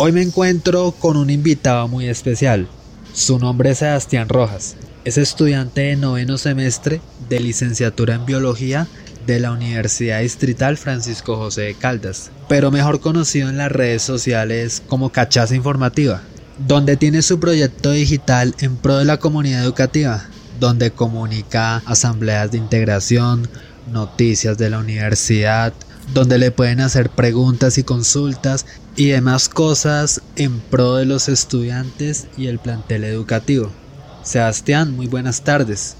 Hoy me encuentro con un invitado muy especial. Su nombre es Sebastián Rojas. Es estudiante de noveno semestre de licenciatura en biología de la Universidad Distrital Francisco José de Caldas, pero mejor conocido en las redes sociales como Cachaza Informativa, donde tiene su proyecto digital en pro de la comunidad educativa, donde comunica asambleas de integración, noticias de la universidad, donde le pueden hacer preguntas y consultas y demás cosas en pro de los estudiantes y el plantel educativo. Sebastián, muy buenas tardes.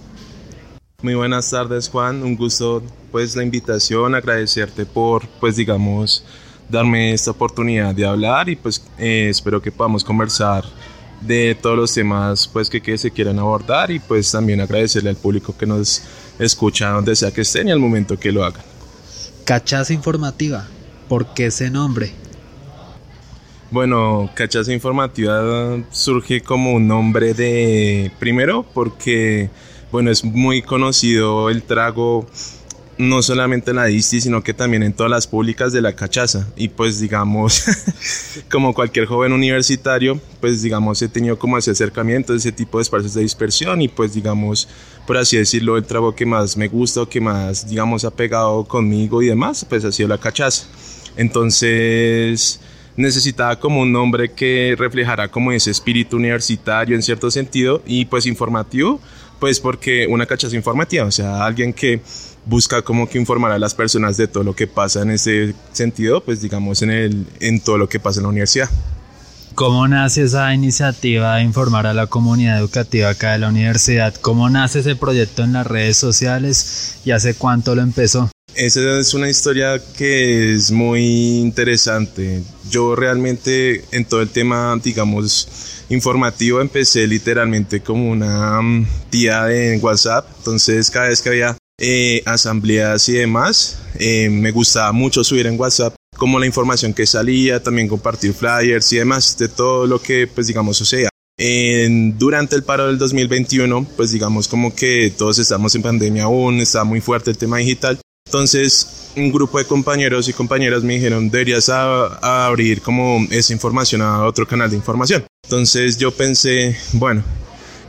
Muy buenas tardes Juan, un gusto pues la invitación, agradecerte por pues digamos darme esta oportunidad de hablar y pues eh, espero que podamos conversar de todos los temas pues que, que se quieran abordar y pues también agradecerle al público que nos escucha donde sea que estén y al momento que lo hagan. Cachaza informativa, ¿por qué ese nombre? Bueno, Cachaza Informativa surge como un nombre de, primero, porque, bueno, es muy conocido el trago no solamente en la Disti, sino que también en todas las públicas de la cachaza. Y pues digamos, como cualquier joven universitario, pues digamos, he tenido como ese acercamiento, ese tipo de espacios de dispersión y pues digamos, por así decirlo, el trago que más me gusta o que más, digamos, ha pegado conmigo y demás, pues ha sido la cachaza. Entonces necesitaba como un nombre que reflejara como ese espíritu universitario en cierto sentido y pues informativo, pues porque una cachaza informativa, o sea, alguien que busca como que informar a las personas de todo lo que pasa en ese sentido, pues digamos en, el, en todo lo que pasa en la universidad. ¿Cómo nace esa iniciativa de informar a la comunidad educativa acá de la universidad? ¿Cómo nace ese proyecto en las redes sociales y hace cuánto lo empezó? Esa es una historia que es muy interesante. Yo realmente en todo el tema, digamos, informativo empecé literalmente como una mm, tía en WhatsApp. Entonces cada vez que había eh, asambleas y demás. Eh, me gustaba mucho subir en WhatsApp como la información que salía, también compartir flyers y demás de todo lo que pues digamos sucedía. durante el paro del 2021, pues digamos como que todos estamos en pandemia aún, está muy fuerte el tema digital. Entonces, un grupo de compañeros y compañeras me dijeron, deberías abrir como esa información a otro canal de información. Entonces yo pensé, bueno,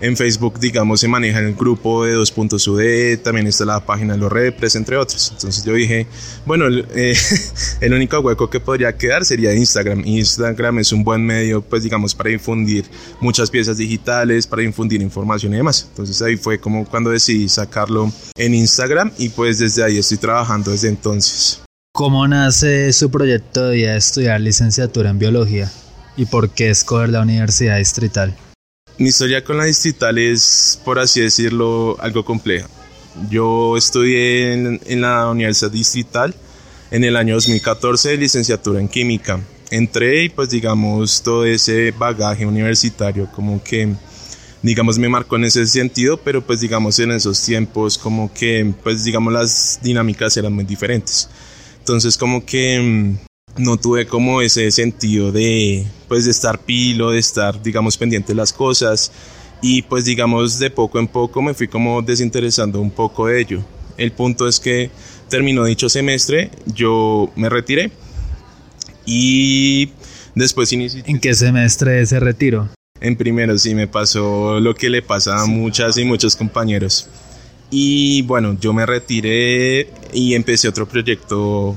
en Facebook, digamos, se maneja el grupo de 2.UD, también está la página de los repres, entre otros. Entonces yo dije, bueno, eh, el único hueco que podría quedar sería Instagram. Instagram es un buen medio, pues digamos, para difundir muchas piezas digitales, para difundir información y demás. Entonces ahí fue como cuando decidí sacarlo en Instagram y pues desde ahí estoy trabajando desde entonces. ¿Cómo nace su proyecto de estudiar licenciatura en biología? ¿Y por qué escoger la Universidad Distrital? Mi historia con la distrital es, por así decirlo, algo compleja. Yo estudié en, la Universidad Distrital en el año 2014 de licenciatura en química. Entré y pues digamos todo ese bagaje universitario como que digamos me marcó en ese sentido, pero pues digamos en esos tiempos como que pues digamos las dinámicas eran muy diferentes. Entonces como que mm, no tuve como ese sentido de pues de estar pilo, de estar digamos pendiente de las cosas y pues digamos de poco en poco me fui como desinteresando un poco de ello. El punto es que terminó dicho semestre, yo me retiré y después inicié. ¿En qué semestre se retiró? En primero sí me pasó lo que le pasa a muchas y muchos compañeros. Y bueno, yo me retiré y empecé otro proyecto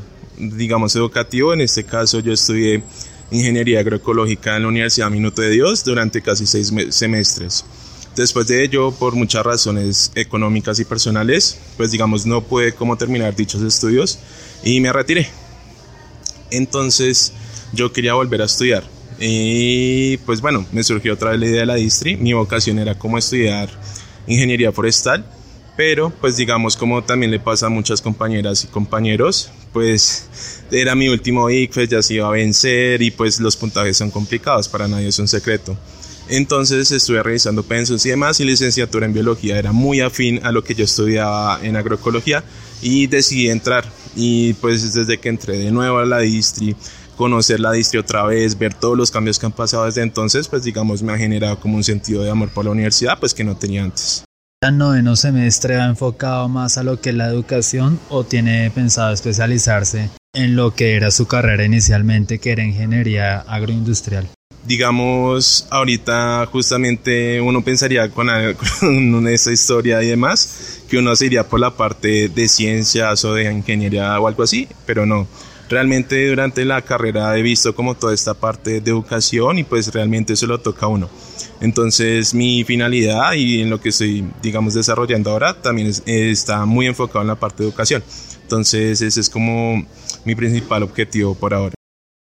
digamos, educativo. En este caso yo estudié Ingeniería Agroecológica en la Universidad Minuto de Dios durante casi seis semestres. Después de ello, por muchas razones económicas y personales, pues digamos, no pude como terminar dichos estudios y me retiré. Entonces, yo quería volver a estudiar. Y pues bueno, me surgió otra vez la idea de la distri. Mi vocación era como estudiar ingeniería forestal pero pues digamos como también le pasa a muchas compañeras y compañeros, pues era mi último ICFES, ya se iba a vencer y pues los puntajes son complicados, para nadie es un secreto. Entonces estuve revisando pensos y demás y licenciatura en biología era muy afín a lo que yo estudiaba en agroecología y decidí entrar y pues desde que entré de nuevo a la distri conocer la distri otra vez, ver todos los cambios que han pasado desde entonces, pues digamos me ha generado como un sentido de amor por la universidad, pues que no tenía antes. ¿El noveno semestre va enfocado más a lo que es la educación o tiene pensado especializarse en lo que era su carrera inicialmente, que era ingeniería agroindustrial? digamos, ahorita justamente uno pensaría con, con esa historia y demás, que uno se iría por la parte de ciencias o de ingeniería o algo así, pero no. Realmente durante la carrera he visto como toda esta parte de educación y pues realmente eso lo toca a uno. Entonces mi finalidad y en lo que estoy, digamos, desarrollando ahora también está muy enfocado en la parte de educación. Entonces ese es como mi principal objetivo por ahora.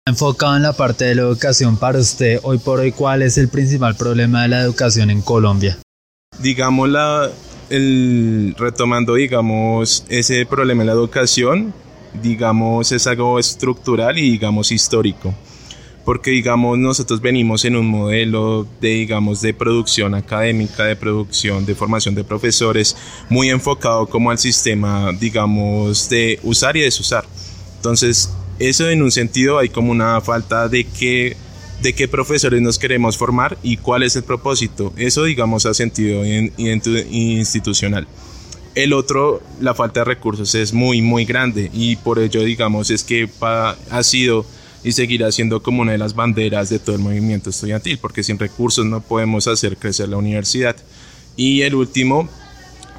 Enfocado en la parte de la educación para usted, hoy por hoy, ¿cuál es el principal problema de la educación en Colombia? Digamos, la, el, retomando, digamos, ese problema en la educación, digamos, es algo estructural y, digamos, histórico. Porque, digamos, nosotros venimos en un modelo de, digamos, de producción académica, de producción, de formación de profesores, muy enfocado como al sistema, digamos, de usar y desusar. Entonces, eso en un sentido hay como una falta de que de qué profesores nos queremos formar y cuál es el propósito. Eso, digamos, ha sentido institucional. El otro, la falta de recursos es muy, muy grande y por ello, digamos, es que ha sido y seguirá siendo como una de las banderas de todo el movimiento estudiantil, porque sin recursos no podemos hacer crecer la universidad. Y el último,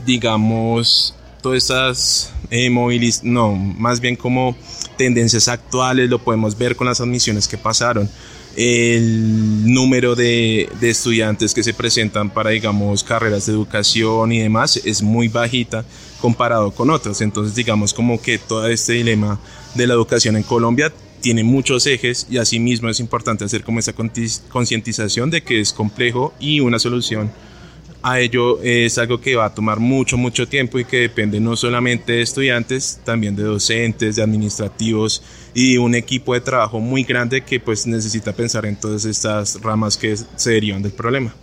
digamos, todas estas eh, no, más bien como tendencias actuales, lo podemos ver con las admisiones que pasaron. El número de, de, estudiantes que se presentan para, digamos, carreras de educación y demás es muy bajita comparado con otras. Entonces, digamos, como que todo este dilema de la educación en Colombia tiene muchos ejes y asimismo es importante hacer como esa concientización de que es complejo y una solución a ello es algo que va a tomar mucho, mucho tiempo y que depende no solamente de estudiantes, también de docentes, de administrativos y un equipo de trabajo muy grande que pues necesita pensar en todas estas ramas que se derivan del problema.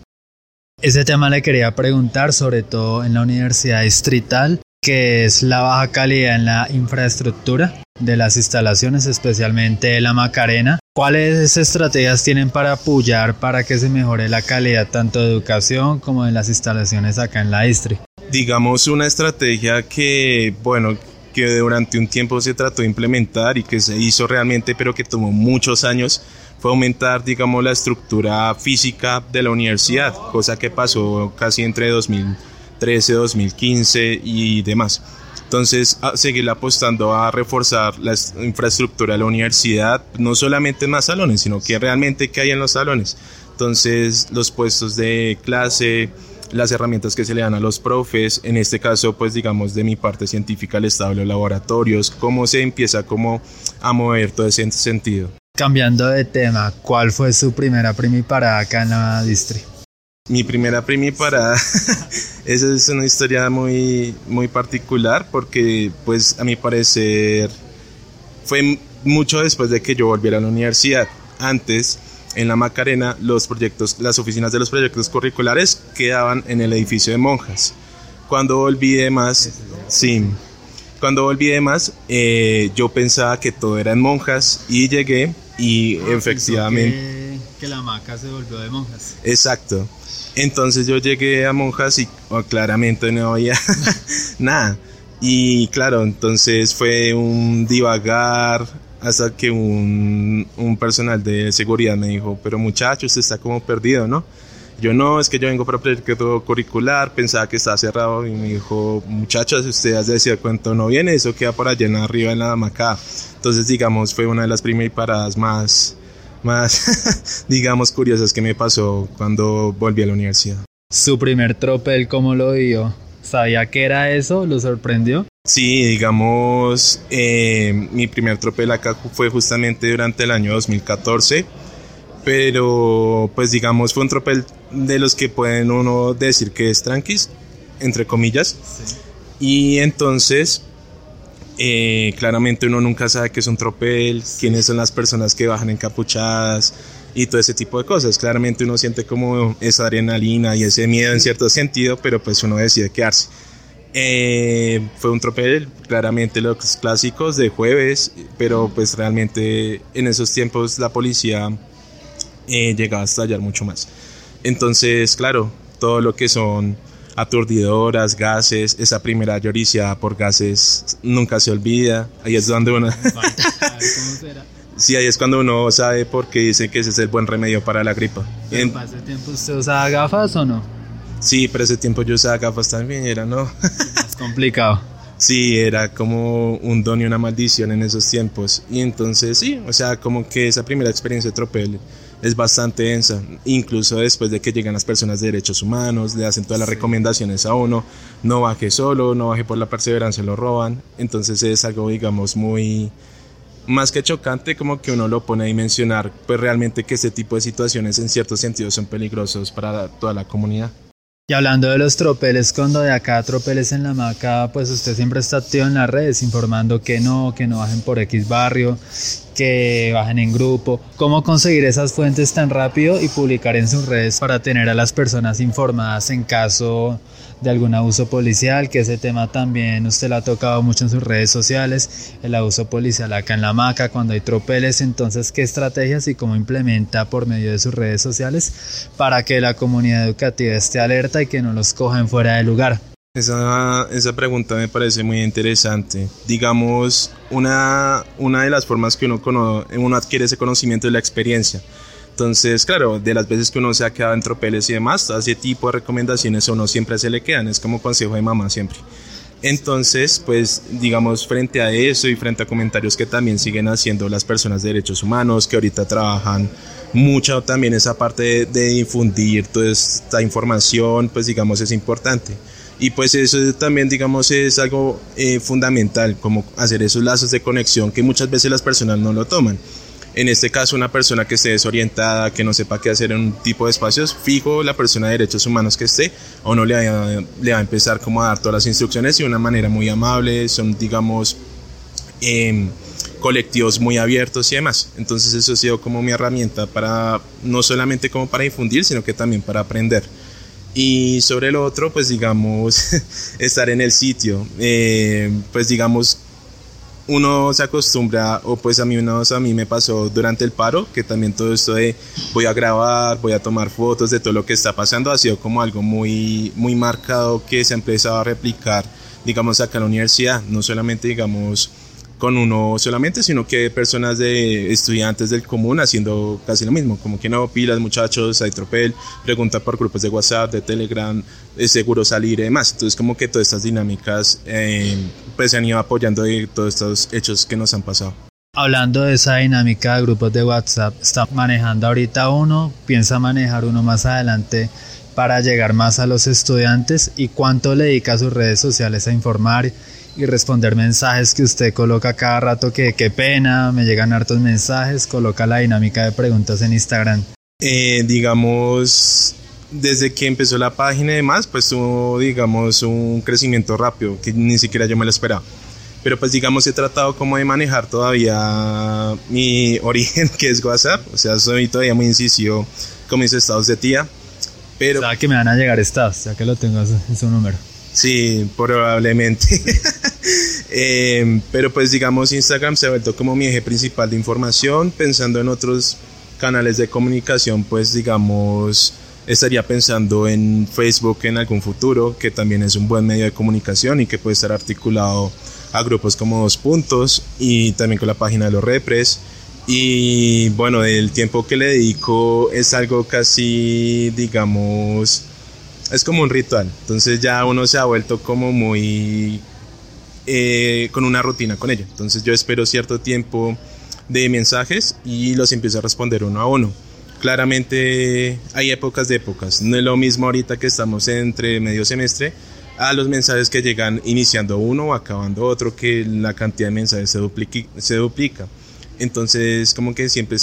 Ese tema le quería preguntar, sobre todo en la Universidad Distrital, que es la baja calidad en la infraestructura de las instalaciones, especialmente la Macarena. ¿Cuáles estrategias tienen para apoyar para que se mejore la calidad tanto de educación como de las instalaciones acá en la Istri? Digamos una estrategia que, bueno, que durante un tiempo se trató de implementar y que se hizo realmente, pero que tomó muchos años, fue aumentar, digamos, la estructura física de la universidad, cosa que pasó casi entre 2013, 2015 y demás. Entonces, seguir apostando a reforzar la infraestructura de la universidad, no solamente en más salones, sino que realmente que hay en los salones. Entonces, los puestos de clase, las herramientas que se le dan a los profes, en este caso, pues digamos de mi parte científica, el estado de los laboratorios, cómo se empieza como a mover todo ese sentido. Cambiando de tema, ¿cuál fue su primera primiparada acá en la distri? Mi primera primiparada, esa es una historia muy, muy particular porque pues a mi parecer fue mucho después de que yo volviera a la universidad. Antes, en la Macarena, los proyectos, las oficinas de los proyectos curriculares quedaban en el edificio de monjas. Cuando volví de más, sí, cuando volví de más, eh, yo pensaba que todo era en monjas y llegué y ah, efectivamente... Que, la maca se volvió de monjas. Exacto. Entonces yo llegué a Monjas y oh, claramente no había nada. Y claro, entonces fue un divagar hasta que un, personal de seguridad me dijo, pero muchacho, usted está como perdido, ¿no? Yo no, es que yo vengo para proyecto curricular, pensaba que estaba cerrado y me dijo, muchachos, usted ya se cuánto no viene, eso queda por allá en arriba en la Macá. Entonces, digamos, fue una de las primeras paradas más, más, digamos, curiosas que me pasó cuando volví a la universidad. ¿Su primer tropel cómo lo vio? ¿Sabía que era eso? ¿Lo sorprendió? Sí, digamos, eh, mi primer tropel acá fue justamente durante el año 2014, pero pues digamos fue un tropel de los que pueden uno decir que es tranquis, entre comillas, y entonces eh, claramente uno nunca sabe qué es un tropel, quiénes son las personas que bajan encapuchadas y todo ese tipo de cosas. Claramente uno siente como esa adrenalina y ese miedo en cierto sentido, pero pues uno decide quedarse. Eh, fue un tropel, claramente los clásicos de jueves, pero pues realmente en esos tiempos la policía eh, llegaba a estallar mucho más. Entonces, claro, todo lo que son aturdidoras, gases, esa primera lloricia por gases nunca se olvida, ahí es donde uno... Sí, ahí es cuando uno sabe por qué dice que ese es el buen remedio para la gripa. En... ¿Para ese tiempo usted usaba gafas o no? Sí, pero ese tiempo yo usaba gafas también, era no. Es complicado. Sí, era como un don y una maldición en esos tiempos. Y entonces sí, o sea, como que esa primera experiencia de tropel es bastante densa. Incluso después de que llegan las personas de derechos humanos, le hacen todas las recomendaciones a uno, no baje solo, no baje por la perseverancia, lo roban. Entonces es algo, digamos, muy más que chocante, como que uno lo pone a dimensionar, pues realmente que este tipo de situaciones en ciertos sentidos son peligrosos para toda la comunidad. Y hablando de los tropeles, cuando de acá tropeles en la maca, pues usted siempre está activo en las redes informando que no, que no bajen por X barrio, que bajen en grupo. ¿Cómo conseguir esas fuentes tan rápido y publicar en sus redes para tener a las personas informadas en caso de algún abuso policial, que ese tema también usted lo ha tocado mucho en sus redes sociales, el abuso policial acá en la maca, cuando hay tropeles, entonces qué estrategias y cómo implementa por medio de sus redes sociales para que la comunidad educativa esté alerta y que no los cojan fuera de lugar. Esa, esa pregunta me parece muy interesante. Digamos, una, una de las formas que uno, uno adquiere ese conocimiento es la experiencia. Entonces, claro, de las veces que uno se ha quedado en tropeles y demás, ese tipo de recomendaciones a uno siempre se le quedan, es como consejo de mamá siempre. Entonces, pues digamos, frente a eso y frente a comentarios que también siguen haciendo las personas de derechos humanos, que ahorita trabajan mucho también esa parte de, difundir toda esta información, pues digamos, es importante. Y pues eso también, digamos, es algo eh, fundamental, como hacer esos lazos de conexión que muchas veces las personas no lo toman. En este caso, una persona que esté desorientada, que no sepa qué hacer en un tipo de espacios, fijo la persona de derechos humanos que esté, o no le va, le va a empezar como a dar todas las instrucciones y de una manera muy amable, son, digamos, em, colectivos muy abiertos y demás. Entonces eso ha sido como mi herramienta para, no solamente como para difundir, sino que también para aprender. Y sobre lo otro, pues digamos, estar en el sitio, eh, pues digamos, uno se acostumbra, o pues a mí, a mí me pasó durante el paro, que también todo esto de voy a grabar, voy a tomar fotos de todo lo que está pasando, ha sido como algo muy, muy marcado que se ha empezado a replicar, digamos, acá en la universidad, no solamente, digamos, con uno solamente, sino que personas de estudiantes del común haciendo casi lo mismo, como que no, pilas muchachos, hay tropel, pregunta por grupos de WhatsApp, de Telegram, es seguro salir y demás. Entonces como que todas estas dinámicas eh, pues se han ido apoyando de todos estos hechos que nos han pasado. Hablando de esa dinámica de grupos de WhatsApp, está manejando ahorita uno, piensa manejar uno más adelante para llegar más a los estudiantes y cuánto le dedica a sus redes sociales a informar y responder mensajes que usted coloca cada rato que qué pena, me llegan hartos mensajes, coloca la dinámica de preguntas en Instagram. Eh, digamos, desde que empezó la página y demás, pues tuvo, digamos, un crecimiento rápido que ni siquiera yo me lo esperaba. Pero pues digamos he tratado como de manejar todavía mi origen que es WhatsApp, o sea, soy todavía muy incisivo con mis estados de tía. Pero... O que me van a llegar estados, ya que lo tengo en su número. Sí, probablemente. Eh, pero pues digamos Instagram se ha vuelto como mi eje principal de información, pensando en otros canales de comunicación, pues digamos estaría pensando en Facebook en algún futuro, que también es un buen medio de comunicación y que puede estar articulado a grupos como Dos Puntos y también con la página de los Repres. Y bueno, el tiempo que le dedico es algo casi, digamos, es como un ritual. Entonces ya uno se ha vuelto como muy eh, con una rutina con ello. Entonces yo espero cierto tiempo de mensajes y los empiezo a responder uno a uno. Claramente hay épocas de épocas. No es lo mismo ahorita que estamos entre medio semestre a los mensajes que llegan iniciando uno o acabando otro, que la cantidad de mensajes se, se duplica. Entonces, como que siempre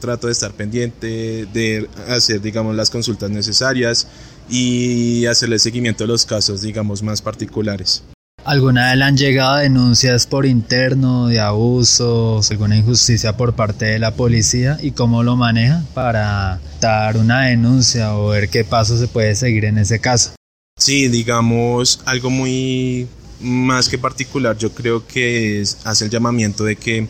trato de estar pendiente, de hacer, digamos, las consultas necesarias y hacerle seguimiento a los casos, digamos, más particulares. ¿Alguna vez le han llegado denuncias por interno de abusos, alguna injusticia por parte de la policía y cómo lo maneja para dar una denuncia o ver qué paso se puede seguir en ese caso? Sí, digamos, algo muy más que particular, yo creo que es, hace el llamamiento de que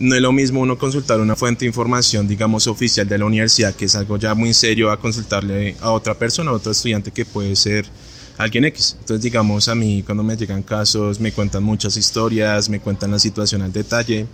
no es lo mismo uno consultar una fuente de información, digamos, oficial de la universidad, que es algo ya muy serio, a consultarle a otra persona, a otro estudiante que puede ser alguien X. Entonces, digamos, a mí cuando me llegan casos, me cuentan muchas historias, me cuentan la situación al detalle.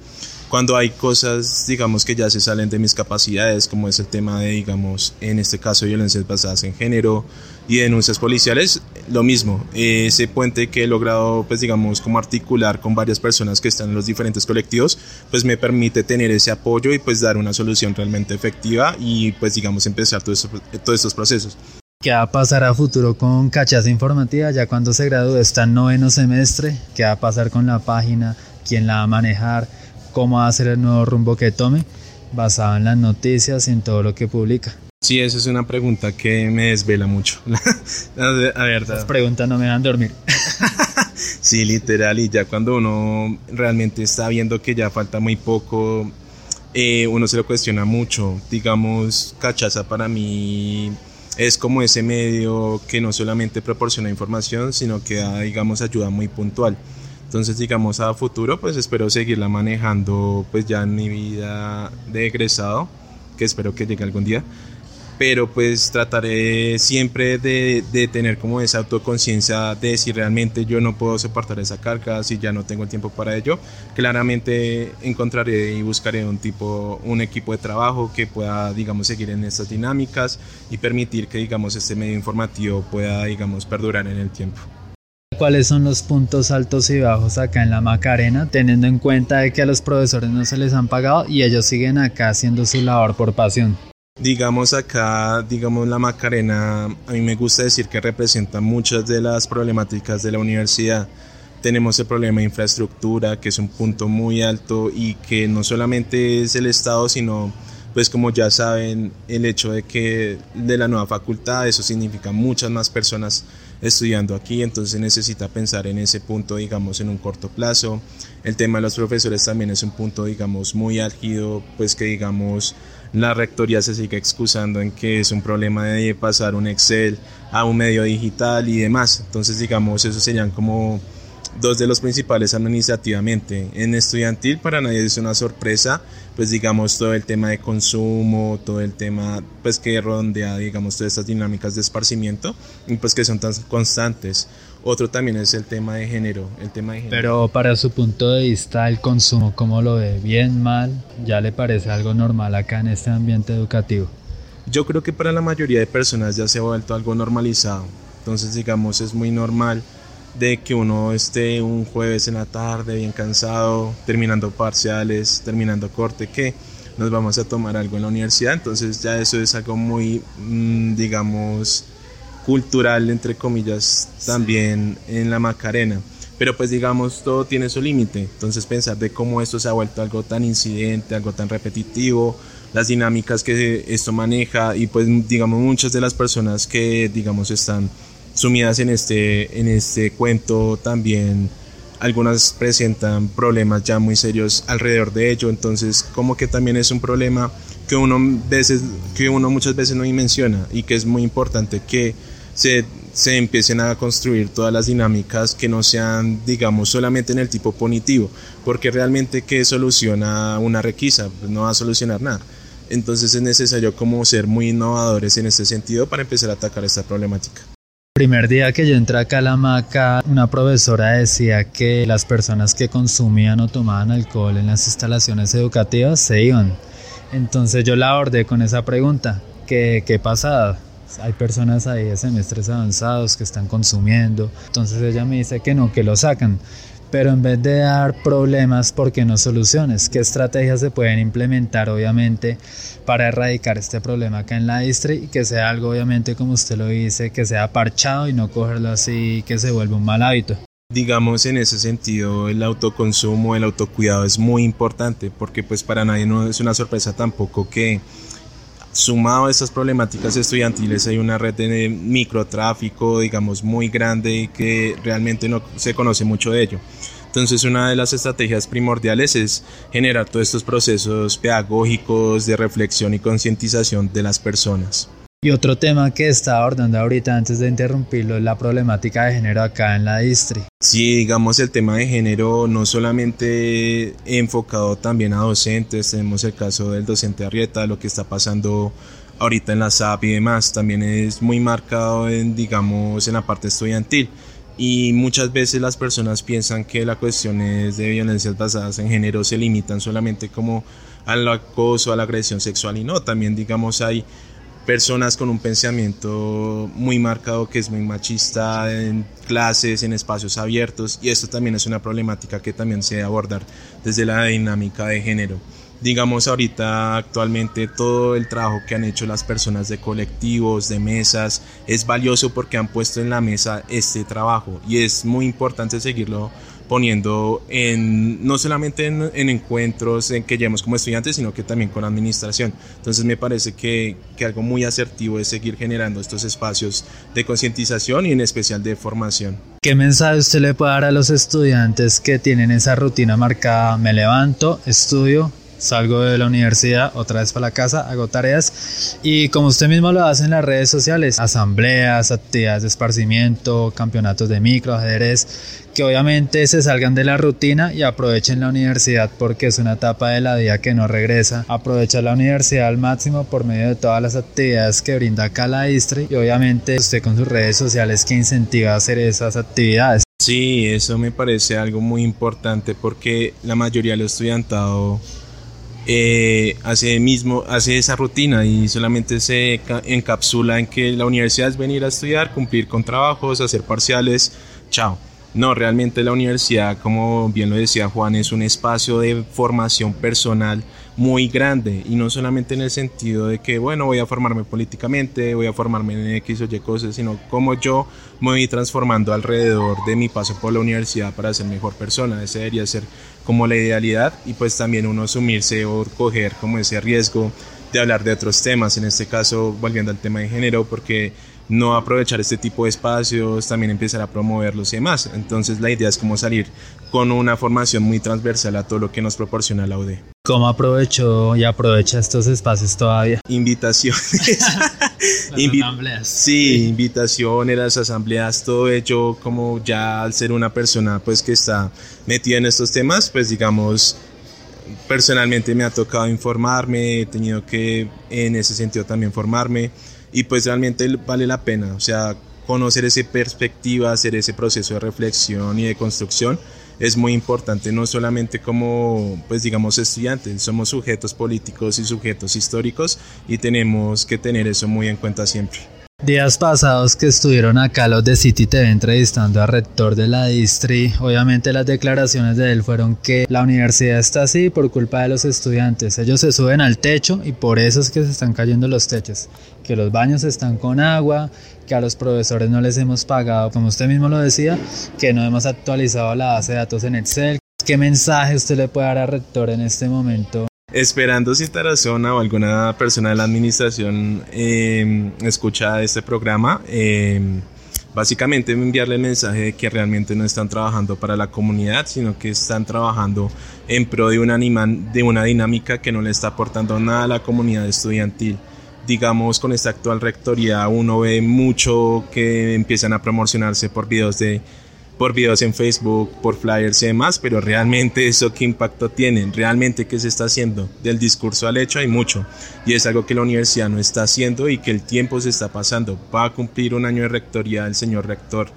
Cuando hay cosas, digamos, que ya se salen de mis capacidades, como es el tema de, digamos, en este caso, violencias basadas en género y denuncias policiales, lo mismo. Ese puente que he logrado, pues, digamos, como articular con varias personas que están en los diferentes colectivos, pues me permite tener ese apoyo y, pues, dar una solución realmente efectiva y, pues, digamos, empezar todos estos procesos. ¿Qué va a pasar a futuro con Cachaza Informativa ya cuando se gradúe? Está en noveno semestre. ¿Qué va a pasar con la página? ¿Quién la va a manejar? ¿Cómo va a ser el nuevo rumbo que tome? Basado en las noticias y en todo lo que publica. Sí, esa es una pregunta que me desvela mucho. a ver, las preguntas no me dan dormir. sí, literal, y ya cuando uno realmente está viendo que ya falta muy poco, eh, uno se lo cuestiona mucho. Digamos, cachaza para mí es como ese medio que no solamente proporciona información, sino que da, digamos, ayuda muy puntual. Entonces, digamos, a futuro, pues espero seguirla manejando, pues ya en mi vida de egresado, que espero que llegue algún día pero pues trataré siempre de, de tener como esa autoconciencia de si realmente yo no puedo soportar esa carga, si ya no tengo el tiempo para ello, claramente encontraré y buscaré un tipo, un equipo de trabajo que pueda, digamos, seguir en estas dinámicas y permitir que, digamos, este medio informativo pueda, digamos, perdurar en el tiempo. ¿Cuáles son los puntos altos y bajos acá en la Macarena, teniendo en cuenta de que a los profesores no se les han pagado y ellos siguen acá haciendo su labor por pasión? Digamos acá, digamos la Macarena, a mí me gusta decir que representa muchas de las problemáticas de la universidad. Tenemos el problema de infraestructura, que es un punto muy alto y que no solamente es el Estado, sino pues como ya saben, el hecho de que de la nueva facultad, eso significa muchas más personas estudiando aquí, entonces necesita pensar en ese punto, digamos, en un corto plazo. El tema de los profesores también es un punto, digamos, muy álgido, pues que digamos la rectoría se sigue excusando en que es un problema de pasar un Excel a un medio digital y demás. Entonces, digamos, esos serían como dos de los principales administrativamente. En estudiantil para nadie es una sorpresa, pues digamos todo el tema de consumo, todo el tema pues que rondea digamos todas estas dinámicas de esparcimiento y pues que son tan constantes. Otro también es el tema de género, el tema de género. Pero para su punto de vista el consumo, ¿cómo lo ve? ¿Bien, mal? ¿Ya le parece algo normal acá en este ambiente educativo? Yo creo que para la mayoría de personas ya se ha vuelto algo normalizado. Entonces, digamos, es muy normal de que uno esté un jueves en la tarde bien cansado, terminando parciales, terminando corte, que nos vamos a tomar algo en la universidad. Entonces ya eso es algo muy, mm, digamos, cultural, entre comillas, también en la Macarena. Pero pues digamos, todo tiene su límite. Entonces pensar de cómo esto se ha vuelto algo tan incidente, algo tan repetitivo, las dinámicas que esto maneja y pues digamos muchas de las personas que digamos están sumidas en este, en este cuento también algunas presentan problemas ya muy serios alrededor de ello, entonces como que también es un problema que uno, veces, que uno muchas veces no menciona y que es muy importante que se, se empiecen a construir todas las dinámicas que no sean, digamos, solamente en el tipo punitivo, porque realmente ¿qué soluciona una requisa? Pues no va a solucionar nada. Entonces es necesario como ser muy innovadores en este sentido para empezar a atacar esta problemática. Primer día que yo entré acá a la una profesora decía que las personas que consumían o tomaban alcohol en las instalaciones educativas se iban. Entonces yo la abordé con esa pregunta, ¿qué, qué pasaba? hay personas ahí de semestres avanzados que están consumiendo. Entonces ella me dice que no, que lo sacan. Pero en vez de dar problemas, ¿por qué no soluciones? ¿Qué estrategias se pueden implementar, obviamente, para erradicar este problema acá en la distri y que sea algo, obviamente, como usted lo dice, que sea parchado y no cogerlo así, que se vuelva un mal hábito? Digamos en ese sentido el autoconsumo, el autocuidado es muy importante porque pues para nadie no es una sorpresa tampoco que Sumado a estas problemáticas estudiantiles hay una red de microtráfico, digamos, muy grande que realmente no se conoce mucho de ello. Entonces una de las estrategias primordiales es generar todos estos procesos pedagógicos de reflexión y concientización de las personas. Y otro tema que está abordando ahorita antes de interrumpirlo es la problemática de género acá en la distri. Sí, digamos el tema de género no solamente enfocado también a docentes, tenemos el caso del docente Arrieta, lo que está pasando ahorita en la SAP y demás, también es muy marcado en, digamos, en la parte estudiantil. Y muchas veces las personas piensan que las cuestiones de violencias basadas en género se limitan solamente como al acoso, a la agresión sexual y no, también digamos hay personas con un pensamiento muy marcado que es muy machista en clases, en espacios abiertos y esto también es una problemática que también se debe abordar desde la dinámica de género. Digamos ahorita actualmente todo el trabajo que han hecho las personas de colectivos, de mesas, es valioso porque han puesto en la mesa este trabajo y es muy importante seguirlo poniendo en, no solamente en, encuentros en que llevamos como estudiantes, sino que también con administración. Entonces me parece que, que algo muy asertivo es seguir generando estos espacios de concientización y en especial de formación. ¿Qué mensaje usted le puede dar a los estudiantes que tienen esa rutina marcada? Me levanto, estudio, salgo de la universidad, otra vez para la casa, hago tareas y como usted mismo lo hace en las redes sociales, asambleas, actividades de esparcimiento, campeonatos de micro, ajedrez, que obviamente se salgan de la rutina y aprovechen la universidad porque es una etapa de la vida que no regresa. Aprovechar la universidad al máximo por medio de todas las actividades que brinda acá la y obviamente usted con sus redes sociales que incentiva a hacer esas actividades. Sí, eso me parece algo muy importante porque la mayoría del estudiantado eh, hace, mismo, hace esa rutina y solamente se encapsula en que la universidad es venir a estudiar, cumplir con trabajos, hacer parciales, chao. No, realmente la universidad, como bien lo decía Juan, es un espacio de formación personal muy grande y no solamente en el sentido de que, bueno, voy a formarme políticamente, voy a formarme en X o Y cosas, sino como yo me voy transformando alrededor de mi paso por la universidad para ser mejor persona. Ese debería ser como la idealidad y pues también uno asumirse o coger como ese riesgo de hablar de otros temas, en este caso volviendo al tema de género, porque no aprovechar este tipo de espacios, también empezar a promoverlos y demás. Entonces la idea es como salir con una formación muy transversal a todo lo que nos proporciona la UD. ¿Cómo aprovecho y aprovecha estos espacios todavía? Invitaciones. asambleas. Sí, invitaciones, las asambleas, todo hecho como ya al ser una persona pues que está metida en estos temas, pues digamos, personalmente me ha tocado informarme, he tenido que en ese sentido también formarme y pues realmente vale la pena, o sea, conocer esa perspectiva, hacer ese proceso de reflexión y de construcción es muy importante, no solamente como, pues digamos, estudiantes, somos sujetos políticos y sujetos históricos y tenemos que tener eso muy en cuenta siempre. Días pasados que estuvieron acá los de City TV entrevistando al rector de la Distri, obviamente las declaraciones de él fueron que la universidad está así por culpa de los estudiantes. Ellos se suben al techo y por eso es que se están cayendo los techos. Que los baños están con agua, que a los profesores no les hemos pagado, como usted mismo lo decía, que no hemos actualizado la base de datos en Excel. ¿Qué mensaje usted le puede dar al rector en este momento? Esperando si Tarazona o alguna persona de la administración eh, escucha este programa, eh, básicamente enviarle el mensaje de que realmente no están trabajando para la comunidad, sino que están trabajando en pro de una, de una dinámica que no le está aportando nada a la comunidad estudiantil. Digamos, con esta actual rectoría uno ve mucho que empiezan a promocionarse por videos de por videos en Facebook, por flyers y demás, pero realmente eso qué impacto tiene, realmente qué se está haciendo. Del discurso al hecho hay mucho y es algo que la universidad no está haciendo y que el tiempo se está pasando. Va a cumplir un año de rectoría el señor rector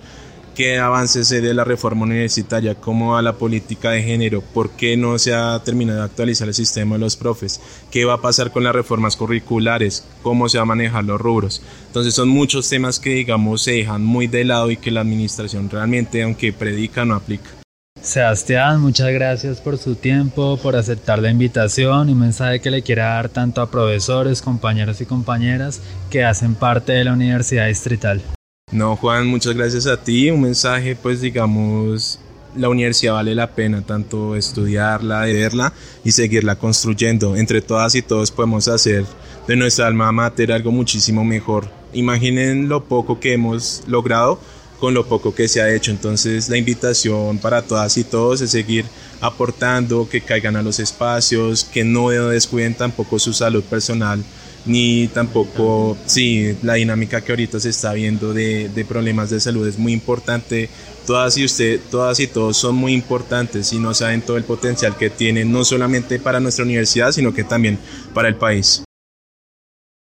qué avances de la reforma universitaria, cómo va la política de género, por qué no se ha terminado de actualizar el sistema de los profes, qué va a pasar con las reformas curriculares, cómo se va a manejar los rubros. Entonces son muchos temas que digamos se dejan muy de lado y que la administración realmente, aunque predica, no aplica. Sebastián, muchas gracias por su tiempo, por aceptar la invitación y un mensaje que le quiera dar tanto a profesores, compañeros y compañeras que hacen parte de la Universidad Distrital. No, Juan, muchas gracias a ti. Un mensaje, pues digamos, la universidad vale la pena tanto estudiarla, verla y seguirla construyendo. Entre todas y todos podemos hacer de nuestra alma mater algo muchísimo mejor. Imaginen lo poco que hemos logrado con lo poco que se ha hecho. Entonces la invitación para todas y todos es seguir aportando, que caigan a los espacios, que no descuiden tampoco su salud personal ni tampoco, sí, la dinámica que ahorita se está viendo de, de, problemas de salud es muy importante. Todas y usted, todas y todos son muy importantes y no saben todo el potencial que tienen, no solamente para nuestra universidad, sino que también para el país.